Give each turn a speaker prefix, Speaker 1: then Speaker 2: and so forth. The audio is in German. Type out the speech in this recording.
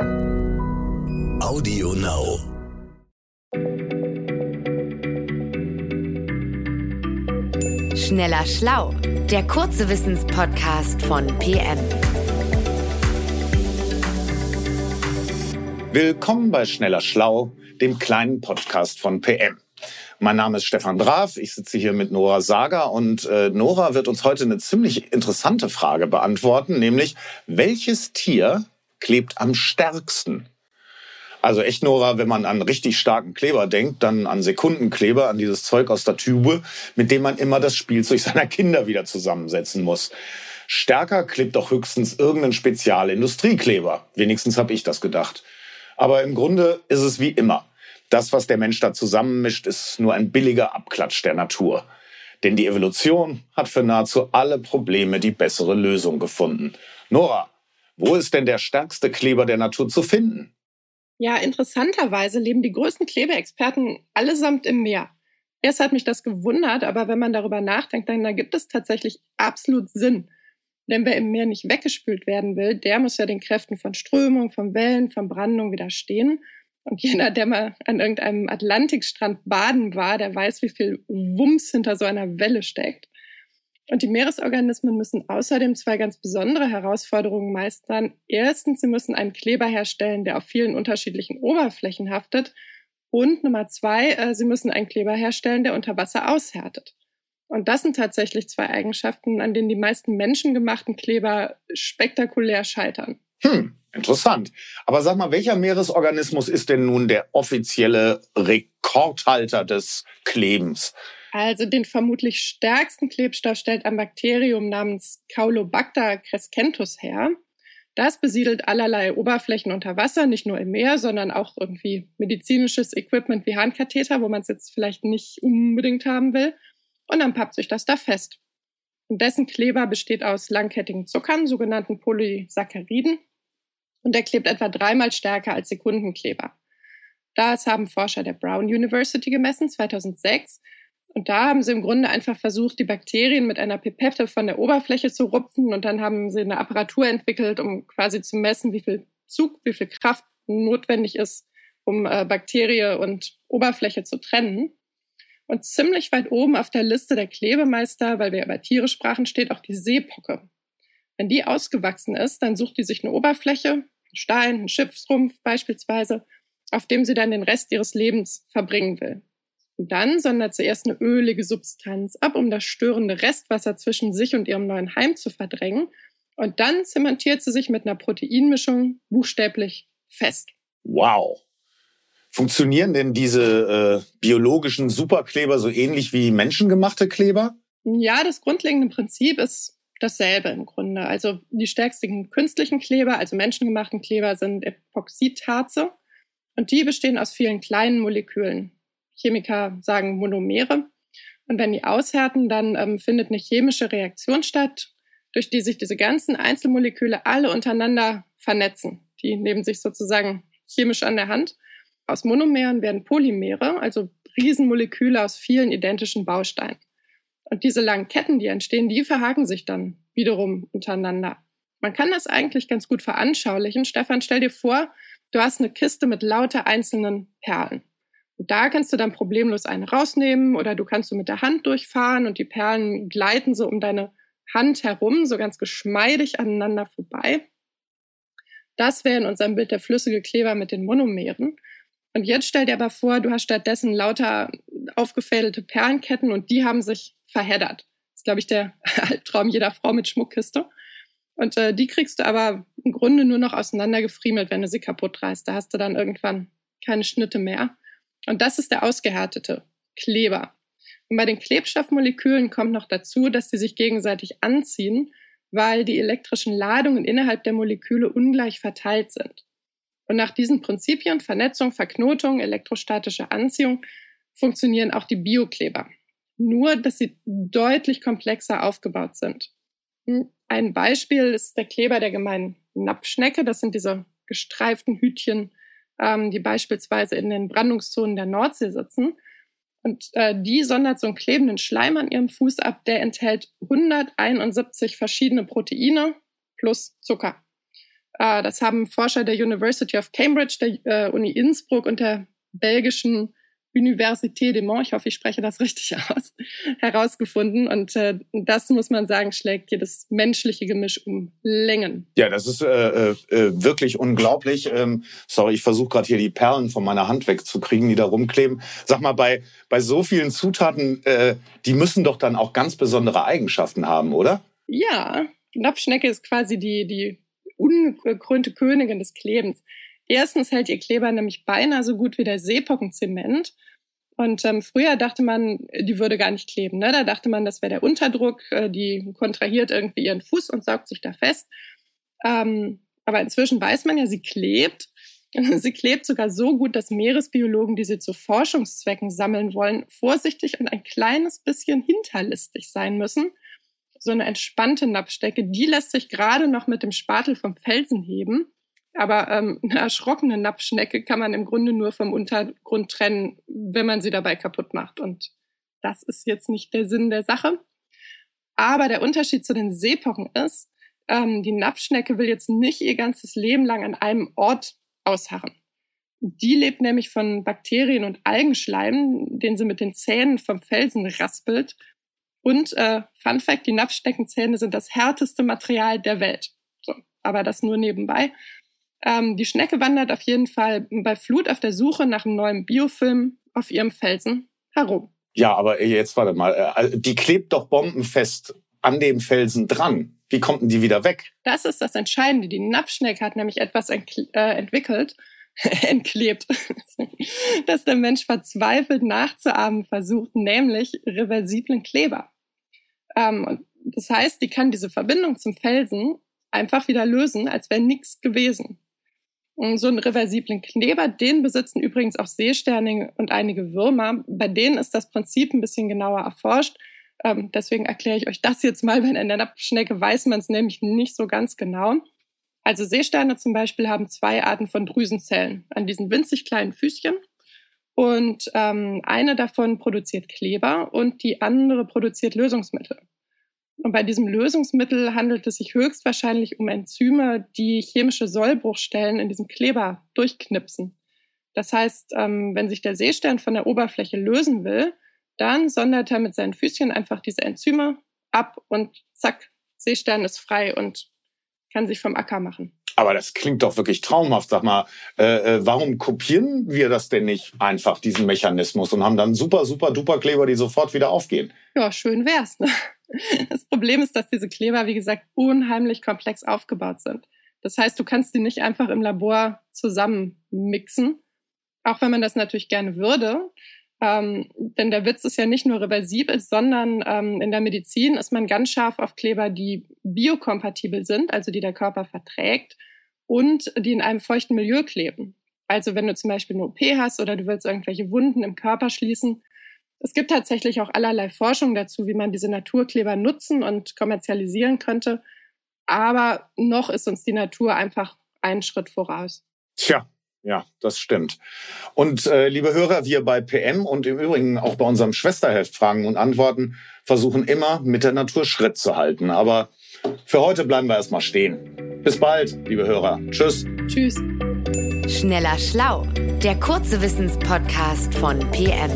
Speaker 1: Audio Now.
Speaker 2: Schneller Schlau, der kurze Wissenspodcast von PM.
Speaker 3: Willkommen bei Schneller Schlau, dem kleinen Podcast von PM. Mein Name ist Stefan Draf, ich sitze hier mit Nora Sager und äh, Nora wird uns heute eine ziemlich interessante Frage beantworten, nämlich welches Tier klebt am stärksten? Also echt, Nora, wenn man an richtig starken Kleber denkt, dann an Sekundenkleber, an dieses Zeug aus der Tube, mit dem man immer das Spielzeug seiner Kinder wieder zusammensetzen muss. Stärker klebt doch höchstens irgendein Spezialindustriekleber. Wenigstens habe ich das gedacht. Aber im Grunde ist es wie immer. Das, was der Mensch da zusammenmischt, ist nur ein billiger Abklatsch der Natur. Denn die Evolution hat für nahezu alle Probleme die bessere Lösung gefunden. Nora, wo ist denn der stärkste Kleber der Natur zu finden?
Speaker 4: Ja, interessanterweise leben die größten Klebeexperten allesamt im Meer. Erst hat mich das gewundert, aber wenn man darüber nachdenkt, dann ergibt es tatsächlich absolut Sinn. Denn wer im Meer nicht weggespült werden will, der muss ja den Kräften von Strömung, von Wellen, von Brandung widerstehen. Und jeder, der mal an irgendeinem Atlantikstrand baden war, der weiß, wie viel Wumms hinter so einer Welle steckt. Und die Meeresorganismen müssen außerdem zwei ganz besondere Herausforderungen meistern. Erstens, sie müssen einen Kleber herstellen, der auf vielen unterschiedlichen Oberflächen haftet. Und Nummer zwei, äh, sie müssen einen Kleber herstellen, der unter Wasser aushärtet. Und das sind tatsächlich zwei Eigenschaften, an denen die meisten menschengemachten Kleber spektakulär scheitern.
Speaker 3: Hm, interessant. Aber sag mal, welcher Meeresorganismus ist denn nun der offizielle Rekordhalter des Klebens?
Speaker 4: Also den vermutlich stärksten Klebstoff stellt ein Bakterium namens Caulobacter crescentus her. Das besiedelt allerlei Oberflächen unter Wasser, nicht nur im Meer, sondern auch irgendwie medizinisches Equipment wie Handkatheter, wo man es jetzt vielleicht nicht unbedingt haben will. Und dann pappt sich das da fest. Und dessen Kleber besteht aus langkettigen Zuckern, sogenannten Polysacchariden. Und der klebt etwa dreimal stärker als Sekundenkleber. Das haben Forscher der Brown University gemessen, 2006. Und da haben sie im Grunde einfach versucht, die Bakterien mit einer Pipette von der Oberfläche zu rupfen und dann haben sie eine Apparatur entwickelt, um quasi zu messen, wie viel Zug, wie viel Kraft notwendig ist, um äh, Bakterie und Oberfläche zu trennen. Und ziemlich weit oben auf der Liste der Klebemeister, weil wir über Tiere sprachen, steht auch die Seepocke. Wenn die ausgewachsen ist, dann sucht die sich eine Oberfläche, einen Stein, einen Schiffsrumpf beispielsweise, auf dem sie dann den Rest ihres Lebens verbringen will. Und dann sondert sie erst eine ölige Substanz ab, um das störende Restwasser zwischen sich und ihrem neuen Heim zu verdrängen. Und dann zementiert sie sich mit einer Proteinmischung buchstäblich fest.
Speaker 3: Wow. Funktionieren denn diese äh, biologischen Superkleber so ähnlich wie menschengemachte Kleber?
Speaker 4: Ja, das grundlegende Prinzip ist dasselbe im Grunde. Also die stärksten künstlichen Kleber, also menschengemachten Kleber, sind Epoxidharze. Und die bestehen aus vielen kleinen Molekülen. Chemiker sagen Monomere. Und wenn die aushärten, dann ähm, findet eine chemische Reaktion statt, durch die sich diese ganzen Einzelmoleküle alle untereinander vernetzen. Die nehmen sich sozusagen chemisch an der Hand. Aus Monomeren werden Polymere, also Riesenmoleküle aus vielen identischen Bausteinen. Und diese langen Ketten, die entstehen, die verhaken sich dann wiederum untereinander. Man kann das eigentlich ganz gut veranschaulichen. Stefan, stell dir vor, du hast eine Kiste mit lauter einzelnen Perlen. Da kannst du dann problemlos eine rausnehmen oder du kannst du mit der Hand durchfahren und die Perlen gleiten so um deine Hand herum, so ganz geschmeidig aneinander vorbei. Das wäre in unserem Bild der flüssige Kleber mit den Monomeren. Und jetzt stell dir aber vor, du hast stattdessen lauter aufgefädelte Perlenketten und die haben sich verheddert. Das ist, glaube ich, der Albtraum jeder Frau mit Schmuckkiste. Und äh, die kriegst du aber im Grunde nur noch auseinandergefriemelt, wenn du sie kaputt reißt. Da hast du dann irgendwann keine Schnitte mehr. Und das ist der ausgehärtete Kleber. Und bei den Klebstoffmolekülen kommt noch dazu, dass sie sich gegenseitig anziehen, weil die elektrischen Ladungen innerhalb der Moleküle ungleich verteilt sind. Und nach diesen Prinzipien Vernetzung, Verknotung, elektrostatische Anziehung funktionieren auch die Biokleber. Nur, dass sie deutlich komplexer aufgebaut sind. Ein Beispiel ist der Kleber der gemeinen Napfschnecke. Das sind diese gestreiften Hütchen ähm, die beispielsweise in den Brandungszonen der Nordsee sitzen. Und äh, die sondert so einen klebenden Schleim an ihrem Fuß ab, der enthält 171 verschiedene Proteine plus Zucker. Äh, das haben Forscher der University of Cambridge, der äh, Uni Innsbruck und der belgischen Université de Mont, ich hoffe, ich spreche das richtig aus, herausgefunden. Und äh, das muss man sagen, schlägt jedes menschliche Gemisch um Längen.
Speaker 3: Ja, das ist äh, äh, wirklich unglaublich. Ähm, sorry, ich versuche gerade hier die Perlen von meiner Hand wegzukriegen, die da rumkleben. Sag mal, bei, bei so vielen Zutaten, äh, die müssen doch dann auch ganz besondere Eigenschaften haben, oder?
Speaker 4: Ja, Napfschnecke ist quasi die, die ungekrönte Königin des Klebens. Erstens hält ihr Kleber nämlich beinahe so gut wie der Seepockenzement. Und ähm, früher dachte man, die würde gar nicht kleben. Ne? Da dachte man, das wäre der Unterdruck, äh, die kontrahiert irgendwie ihren Fuß und saugt sich da fest. Ähm, aber inzwischen weiß man ja, sie klebt. sie klebt sogar so gut, dass Meeresbiologen, die sie zu Forschungszwecken sammeln wollen, vorsichtig und ein kleines bisschen hinterlistig sein müssen. So eine entspannte Napfstecke, die lässt sich gerade noch mit dem Spatel vom Felsen heben. Aber ähm, eine erschrockene Napfschnecke kann man im Grunde nur vom Untergrund trennen, wenn man sie dabei kaputt macht. Und das ist jetzt nicht der Sinn der Sache. Aber der Unterschied zu den Seepocken ist, ähm, die Napfschnecke will jetzt nicht ihr ganzes Leben lang an einem Ort ausharren. Die lebt nämlich von Bakterien und Algenschleim, den sie mit den Zähnen vom Felsen raspelt. Und äh, Fun Fact, die Napfschneckenzähne sind das härteste Material der Welt. So, aber das nur nebenbei. Ähm, die Schnecke wandert auf jeden Fall bei Flut auf der Suche nach einem neuen Biofilm auf ihrem Felsen herum.
Speaker 3: Ja, aber jetzt warte mal, äh, also die klebt doch bombenfest an dem Felsen dran. Wie kommt denn die wieder weg?
Speaker 4: Das ist das Entscheidende. Die Napfschnecke hat nämlich etwas äh, entwickelt, entklebt, dass der Mensch verzweifelt nachzuahmen versucht, nämlich reversiblen Kleber. Ähm, das heißt, die kann diese Verbindung zum Felsen einfach wieder lösen, als wäre nichts gewesen. So einen reversiblen Kleber, den besitzen übrigens auch Seesterne und einige Würmer. Bei denen ist das Prinzip ein bisschen genauer erforscht. Ähm, deswegen erkläre ich euch das jetzt mal, weil in der Napfschnecke weiß man es nämlich nicht so ganz genau. Also Seesterne zum Beispiel haben zwei Arten von Drüsenzellen an diesen winzig kleinen Füßchen. Und ähm, eine davon produziert Kleber und die andere produziert Lösungsmittel. Und bei diesem Lösungsmittel handelt es sich höchstwahrscheinlich um Enzyme, die chemische Sollbruchstellen in diesem Kleber durchknipsen. Das heißt, ähm, wenn sich der Seestern von der Oberfläche lösen will, dann sondert er mit seinen Füßchen einfach diese Enzyme ab und zack, Seestern ist frei und kann sich vom Acker machen.
Speaker 3: Aber das klingt doch wirklich traumhaft. Sag mal, äh, äh, warum kopieren wir das denn nicht einfach, diesen Mechanismus, und haben dann super, super, duper Kleber, die sofort wieder aufgehen?
Speaker 4: Ja, schön wär's. Ne? Das Problem ist, dass diese Kleber, wie gesagt, unheimlich komplex aufgebaut sind. Das heißt, du kannst die nicht einfach im Labor zusammenmixen, auch wenn man das natürlich gerne würde. Ähm, denn der Witz ist ja nicht nur reversibel, sondern ähm, in der Medizin ist man ganz scharf auf Kleber, die biokompatibel sind, also die der Körper verträgt und die in einem feuchten Milieu kleben. Also wenn du zum Beispiel eine OP hast oder du willst irgendwelche Wunden im Körper schließen, es gibt tatsächlich auch allerlei Forschung dazu, wie man diese Naturkleber nutzen und kommerzialisieren könnte. Aber noch ist uns die Natur einfach einen Schritt voraus.
Speaker 3: Tja, ja, das stimmt. Und äh, liebe Hörer, wir bei PM und im Übrigen auch bei unserem Schwesterheft Fragen und Antworten versuchen immer mit der Natur Schritt zu halten. Aber für heute bleiben wir erstmal stehen. Bis bald, liebe Hörer. Tschüss.
Speaker 4: Tschüss.
Speaker 2: Schneller Schlau, der kurze Wissenspodcast von PM.